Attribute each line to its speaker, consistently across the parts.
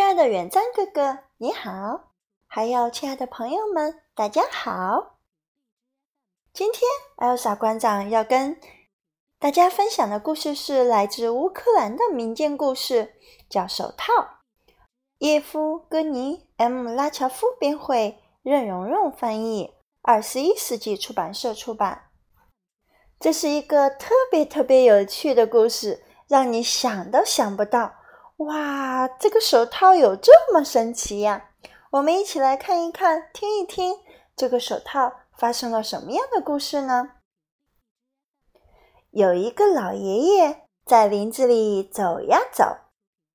Speaker 1: 亲爱的远赞哥哥，你好！还有亲爱的朋友们，大家好！今天艾尔莎馆长要跟大家分享的故事是来自乌克兰的民间故事，叫《手套》。叶夫·戈尼 ·M· 拉乔夫编绘，任蓉蓉翻译，二十一世纪出版社出版。这是一个特别特别有趣的故事，让你想都想不到。哇，这个手套有这么神奇呀！我们一起来看一看，听一听，这个手套发生了什么样的故事呢？有一个老爷爷在林子里走呀走，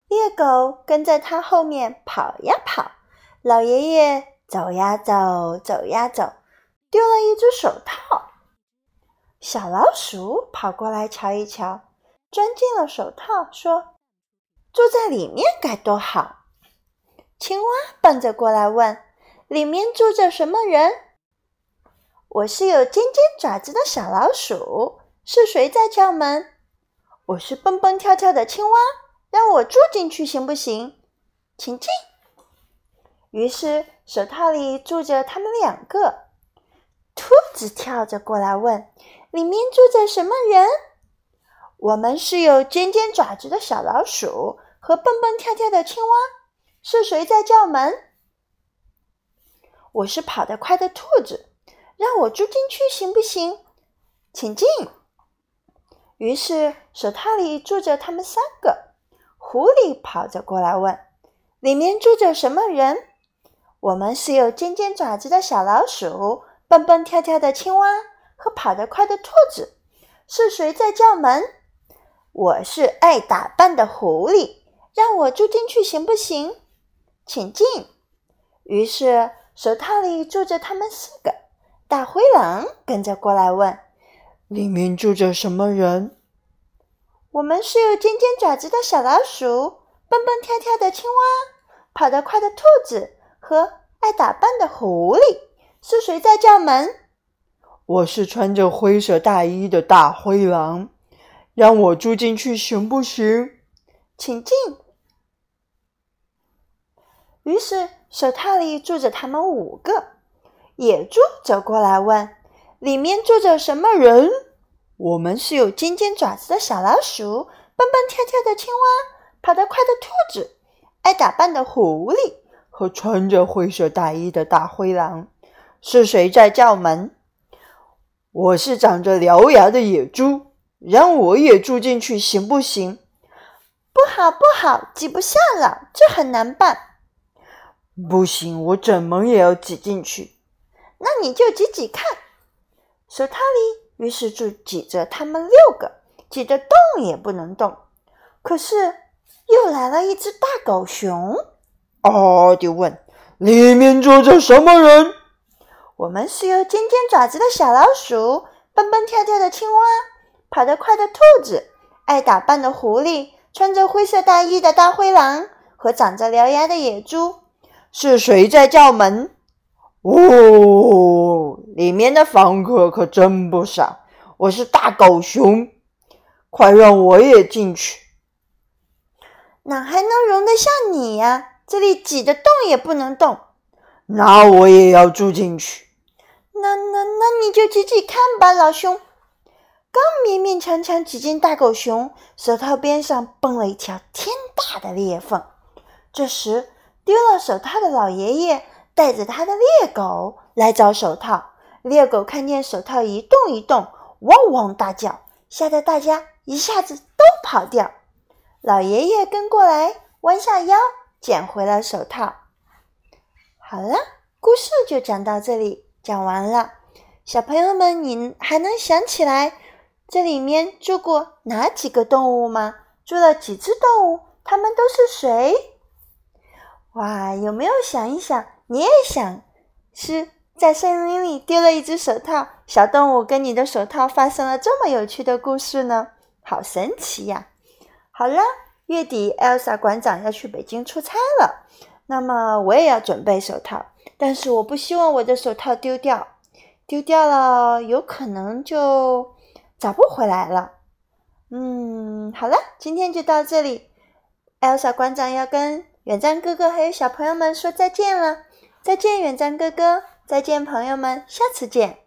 Speaker 1: 猎狗跟在他后面跑呀跑。老爷爷走呀走，走呀走，丢了一只手套。小老鼠跑过来瞧一瞧，钻进了手套，说。住在里面该多好！青蛙蹦着过来问：“里面住着什么人？”“我是有尖尖爪子的小老鼠。”“是谁在叫门？”“我是蹦蹦跳跳的青蛙。”“让我住进去行不行？”“请进。”于是手套里住着他们两个。兔子跳着过来问：“里面住着什么人？”“我们是有尖尖爪子的小老鼠。”和蹦蹦跳跳的青蛙，是谁在叫门？我是跑得快的兔子，让我住进去行不行？请进。于是手套里住着他们三个。狐狸跑着过来问：“里面住着什么人？”我们是有尖尖爪子的小老鼠，蹦蹦跳跳的青蛙和跑得快的兔子，是谁在叫门？我是爱打扮的狐狸。让我住进去行不行？请进。于是手套里住着他们四个。大灰狼跟着过来问：“
Speaker 2: 里面住着什么人？”
Speaker 1: 我们是有尖尖爪子的小老鼠，蹦蹦跳跳的青蛙，跑得快的兔子和爱打扮的狐狸。是谁在叫门？
Speaker 2: 我是穿着灰色大衣的大灰狼。让我住进去行不行？
Speaker 1: 请进。于是，手套里住着他们五个。野猪走过来问：“里面住着什么人？”“我们是有尖尖爪子的小老鼠，蹦蹦跳跳的青蛙，跑得快的兔子，爱打扮的狐狸
Speaker 2: 和穿着灰色大衣的大灰狼。是谁在叫门？”“我是长着獠牙的野猪，让我也住进去行不行？”“
Speaker 1: 不好，不好，挤不下了，这很难办。”
Speaker 2: 不行，我怎么也要挤进去。
Speaker 1: 那你就挤挤看。手套里于是就挤着他们六个，挤得动也不能动。可是又来了一只大狗熊，
Speaker 2: 哦，就问里面住着什么人？
Speaker 1: 我们是有尖尖爪子的小老鼠，蹦蹦跳跳的青蛙，跑得快的兔子，爱打扮的狐狸，穿着灰色大衣的大灰狼和长着獠牙的野猪。
Speaker 2: 是谁在叫门？哦，里面的房客可真不少。我是大狗熊，快让我也进去。
Speaker 1: 哪还能容得下你呀？这里挤得动也不能动。
Speaker 2: 那我也要住进去。
Speaker 1: 那那那你就挤挤看吧，老兄。刚勉勉强强挤进大狗熊舌头边上，蹦了一条天大的裂缝。这时。丢了手套的老爷爷带着他的猎狗来找手套。猎狗看见手套一动一动，汪汪大叫，吓得大家一下子都跑掉。老爷爷跟过来，弯下腰捡回了手套。好了，故事就讲到这里，讲完了。小朋友们，你还能想起来这里面住过哪几个动物吗？住了几只动物？它们都是谁？哇，有没有想一想，你也想是在森林里丢了一只手套，小动物跟你的手套发生了这么有趣的故事呢？好神奇呀！好了，月底 Elsa 馆长要去北京出差了，那么我也要准备手套，但是我不希望我的手套丢掉，丢掉了有可能就找不回来了。嗯，好了，今天就到这里，Elsa 馆长要跟。远瞻哥哥还有小朋友们说再见了。再见，远瞻哥哥！再见，朋友们！下次见。